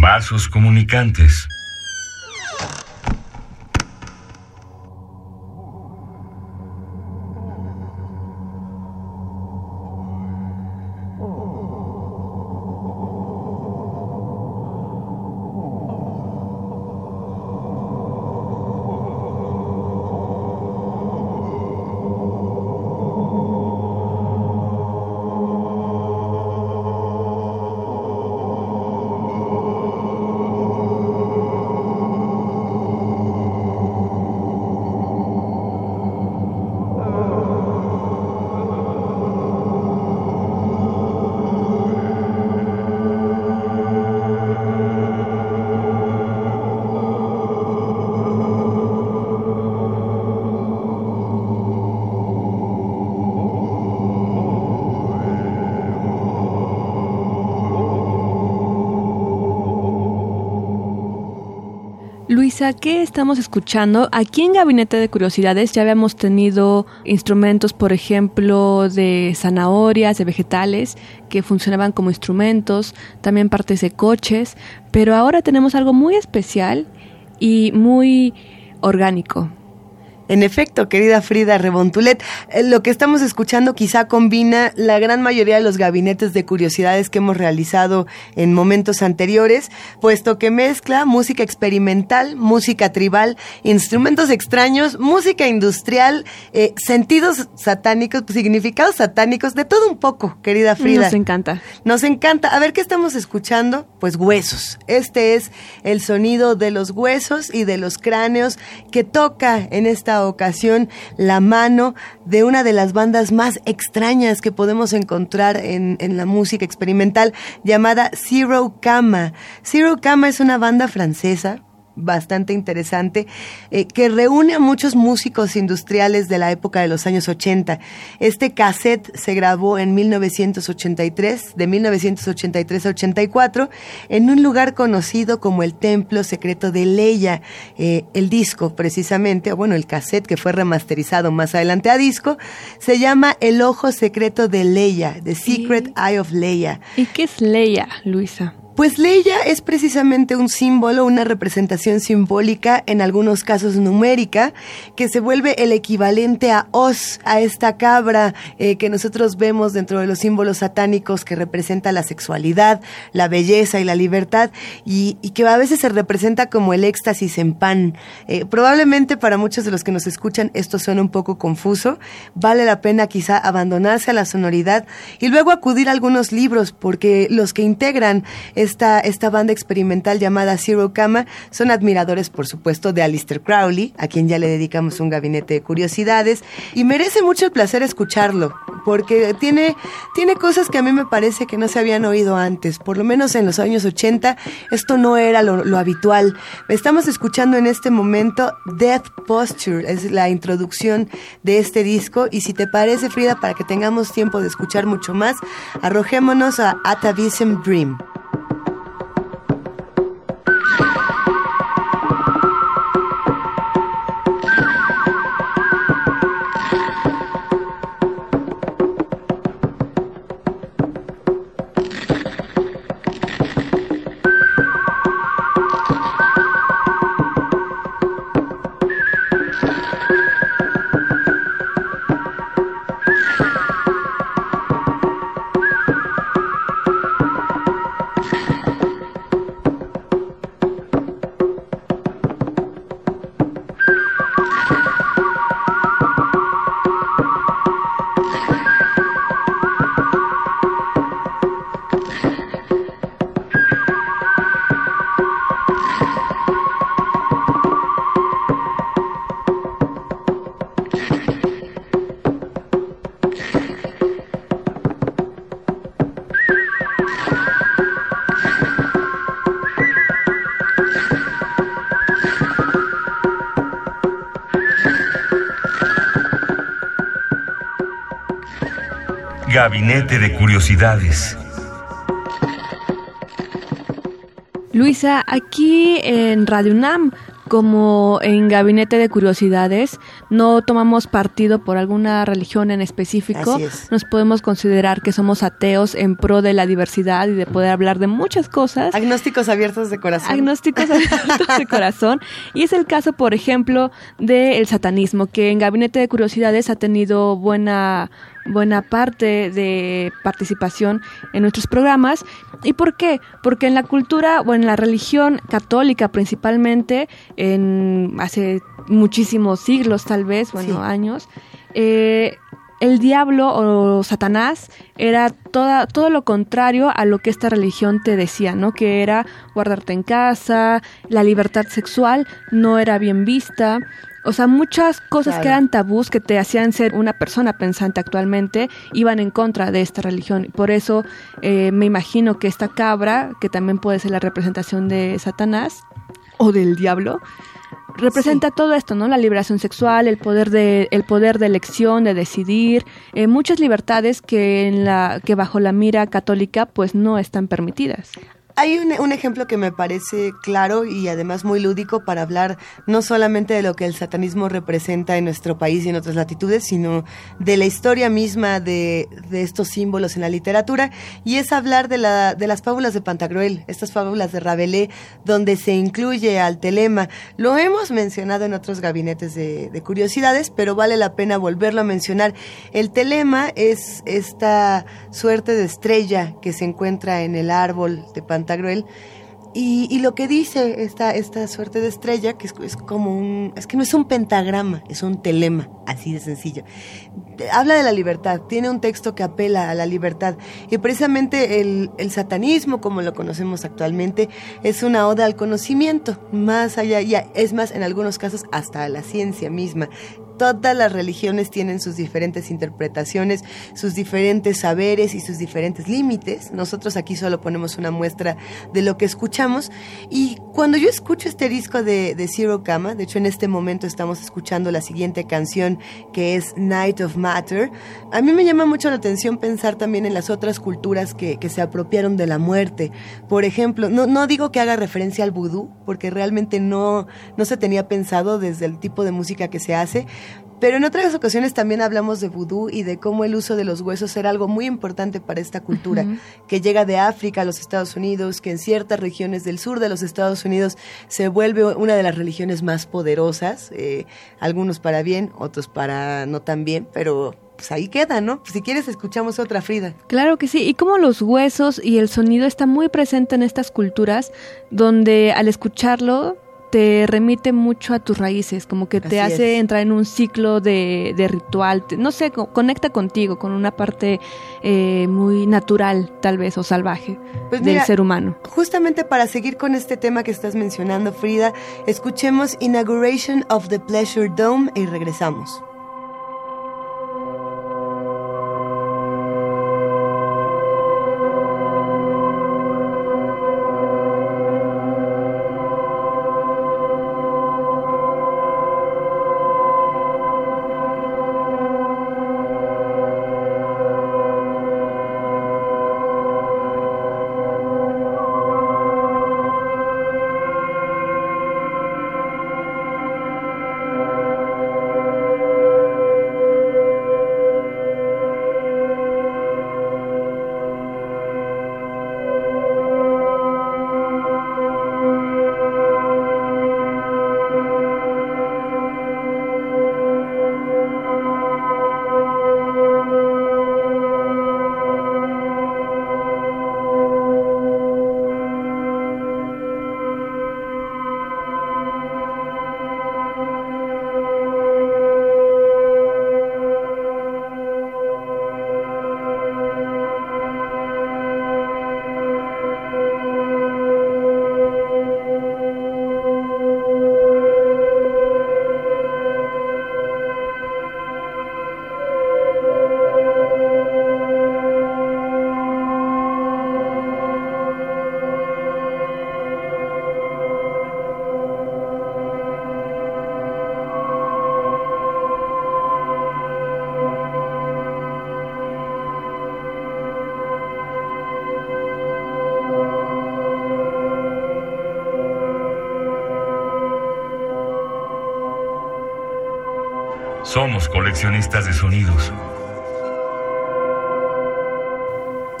Vasos comunicantes. ¿Qué estamos escuchando? Aquí en Gabinete de Curiosidades ya habíamos tenido instrumentos, por ejemplo, de zanahorias, de vegetales, que funcionaban como instrumentos, también partes de coches, pero ahora tenemos algo muy especial y muy orgánico. En efecto, querida Frida Rebontulet, eh, lo que estamos escuchando quizá combina la gran mayoría de los gabinetes de curiosidades que hemos realizado en momentos anteriores, puesto que mezcla música experimental, música tribal, instrumentos extraños, música industrial, eh, sentidos satánicos, significados satánicos, de todo un poco, querida Frida. Nos encanta. Nos encanta. A ver, ¿qué estamos escuchando? Pues huesos. Este es el sonido de los huesos y de los cráneos que toca en esta ocasión la mano de una de las bandas más extrañas que podemos encontrar en, en la música experimental llamada Zero Kama. Zero Kama es una banda francesa bastante interesante, eh, que reúne a muchos músicos industriales de la época de los años 80. Este cassette se grabó en 1983, de 1983 a 84, en un lugar conocido como el Templo Secreto de Leia. Eh, el disco, precisamente, o bueno, el cassette que fue remasterizado más adelante a disco, se llama El Ojo Secreto de Leia, The Secret Eye of Leia. ¿Y qué es Leia, Luisa? Pues Leia es precisamente un símbolo, una representación simbólica, en algunos casos numérica, que se vuelve el equivalente a Oz, a esta cabra eh, que nosotros vemos dentro de los símbolos satánicos que representa la sexualidad, la belleza y la libertad, y, que a veces se representa como el éxtasis en pan. Eh, probablemente para muchos de los que nos escuchan esto suena un poco confuso, vale la pena quizá abandonarse a la sonoridad y luego acudir a algunos libros, porque los que integran esta, esta banda experimental llamada Zero Kama son admiradores, por supuesto, de Alistair Crowley, a quien ya le dedicamos un gabinete de curiosidades, y merece mucho el placer escucharlo, porque tiene, tiene cosas que a mí me parece que no se habían oído antes, por lo menos en los años 80, esto no era lo, lo habitual. Estamos escuchando en este momento Death Posture, es la introducción de este disco, y si te parece, Frida, para que tengamos tiempo de escuchar mucho más, arrojémonos a Atavism Dream. Gabinete de Curiosidades. Luisa, aquí en Radio UNAM como en Gabinete de Curiosidades no tomamos partido por alguna religión en específico, nos podemos considerar que somos ateos en pro de la diversidad y de poder hablar de muchas cosas. Agnósticos abiertos de corazón. Agnósticos abiertos de corazón. Y es el caso, por ejemplo, del satanismo, que en Gabinete de Curiosidades ha tenido buena buena parte de participación en nuestros programas. ¿Y por qué? Porque en la cultura o en la religión católica principalmente, en hace muchísimos siglos tal vez, bueno, años, eh, el diablo o Satanás era toda, todo lo contrario a lo que esta religión te decía, ¿no? Que era guardarte en casa, la libertad sexual no era bien vista, o sea, muchas cosas que eran tabús que te hacían ser una persona pensante actualmente iban en contra de esta religión. Por eso eh, me imagino que esta cabra, que también puede ser la representación de Satanás o del diablo, representa todo esto, ¿no? La liberación sexual, el poder de, el poder de elección, de decidir, eh, muchas libertades que en la, que bajo la mira católica, pues no están permitidas. Hay un, ejemplo que me parece claro y además muy lúdico para hablar no solamente de lo que el satanismo representa en nuestro país y en otras latitudes, sino de la historia misma de, estos símbolos en la literatura, y es hablar de, la, de las fábulas de Pantagruel, estas fábulas de Rabelais, donde se incluye al telema. Lo hemos mencionado en otros gabinetes de, de curiosidades, pero vale la pena volverlo a mencionar. El telema es esta suerte de estrella que se encuentra en el árbol de Pantagruel y, y, lo que dice esta, esta suerte de estrella, que es, como un, es que no es un pentagrama, es un telema, así de sencillo. Habla de la libertad, tiene un texto que apela a la libertad. Y precisamente el, el satanismo, como lo conocemos actualmente, es una oda al conocimiento, más allá, y es más, en algunos casos, hasta a la ciencia misma todas las religiones tienen sus diferentes interpretaciones, sus diferentes saberes y sus diferentes límites. Nosotros aquí solo ponemos una muestra de lo que escuchamos. Y cuando yo escucho este disco de, Zero Kama, de hecho en este momento estamos escuchando la siguiente canción que es Night of Matter, a mí me llama mucho la atención pensar también en las otras culturas que, se apropiaron de la muerte. Por ejemplo, no, no digo que haga referencia al vudú, porque realmente no, no se tenía pensado desde el tipo de música que se hace, pero en otras ocasiones también hablamos de vudú y de cómo el uso de los huesos era algo muy importante para esta cultura, que llega de África a los Estados Unidos, que en ciertas regiones del sur de los Estados Unidos se vuelve una de las religiones más poderosas, eh, algunos para bien, otros para no tan bien, pero pues ahí queda, ¿no? Si quieres escuchamos otra Frida. Claro que sí, y como los huesos y el sonido está muy presente en estas culturas, donde al escucharlo te remite mucho a tus raíces, como que te hace entrar en un ciclo de, ritual, no sé, conecta contigo, con una parte eh, muy natural tal vez o salvaje pues del ser humano. Justamente para seguir con este tema que estás mencionando, Frida, escuchemos Inauguration of the Pleasure Dome y regresamos. Somos coleccionistas de sonidos.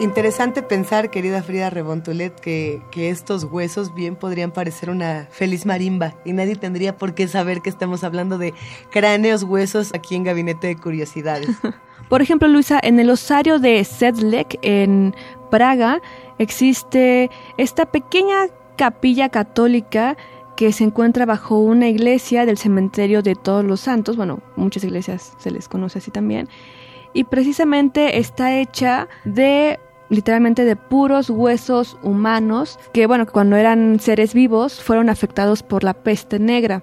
Interesante pensar, querida Frida Rebontulet, que, que, estos huesos bien podrían parecer una feliz marimba y nadie tendría por qué saber que estamos hablando de cráneos huesos aquí en Gabinete de Curiosidades. por ejemplo, Luisa, en el osario de Sedlec, en Praga, existe esta pequeña capilla católica que se encuentra bajo una iglesia del cementerio de todos los santos, bueno, muchas iglesias se les conoce así también, y precisamente está hecha de literalmente de puros huesos humanos que, bueno, cuando eran seres vivos fueron afectados por la peste negra.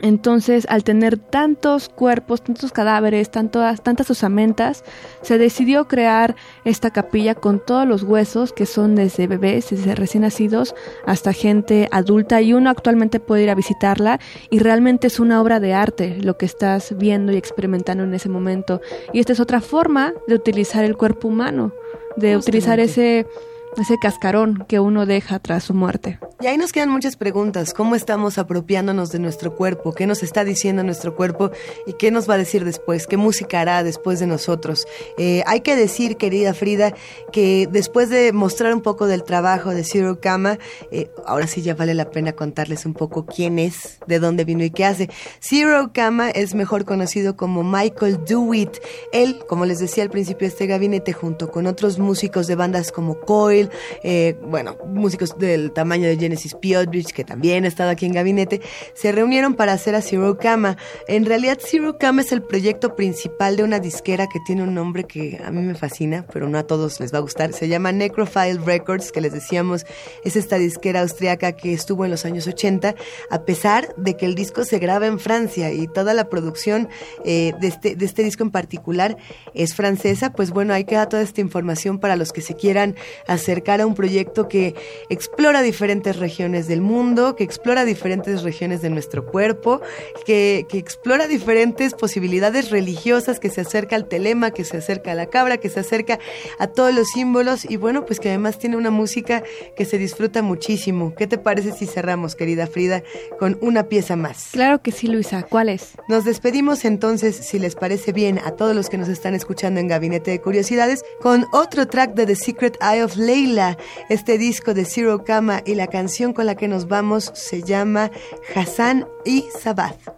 Entonces, al tener tantos cuerpos, tantos cadáveres, tantas, tantas osamentas, se decidió crear esta capilla con todos los huesos que son desde bebés, desde recién nacidos hasta gente adulta y uno actualmente puede ir a visitarla y realmente es una obra de arte lo que estás viendo y experimentando en ese momento. Y esta es otra forma de utilizar el cuerpo humano de utilizar ese ese cascarón que uno deja tras su muerte. Y ahí nos quedan muchas preguntas. ¿Cómo estamos apropiándonos de nuestro cuerpo? ¿Qué nos está diciendo nuestro cuerpo? ¿Y qué nos va a decir después? ¿Qué música hará después de nosotros? Eh, hay que decir, querida Frida, que después de mostrar un poco del trabajo de Zero Kama, eh, ahora sí ya vale la pena contarles un poco quién es, de dónde vino y qué hace. Zero Kama es mejor conocido como Michael Dewitt. Él, como les decía al principio este gabinete, junto con otros músicos de bandas como Coil, eh, bueno, músicos del tamaño de Genesis Piotridge, que también ha estado aquí en gabinete, se reunieron para hacer a Zero Kama. En realidad, Zero Kama es el proyecto principal de una disquera que tiene un nombre que a mí me fascina, pero no a todos les va a gustar. Se llama Necrophile Records, que les decíamos, es esta disquera austriaca que estuvo en los años 80, a pesar de que el disco se graba en Francia y toda la producción eh, de, este, de este disco en particular es francesa, pues bueno, ahí queda toda esta información para los que se quieran hacer a un proyecto que explora diferentes regiones del mundo, que explora diferentes regiones de nuestro cuerpo, que, que explora diferentes posibilidades religiosas, que se acerca al telema, que se acerca a la cabra, que se acerca a todos los símbolos y bueno, pues que además tiene una música que se disfruta muchísimo. ¿Qué te parece si cerramos, querida Frida, con una pieza más? Claro que sí, Luisa. ¿Cuál es? Nos despedimos entonces, si les parece bien, a todos los que nos están escuchando en Gabinete de Curiosidades, con otro track de The Secret Eye of Este disco de Zero Kama y la canción con la que nos vamos se llama Hassan y Sabath.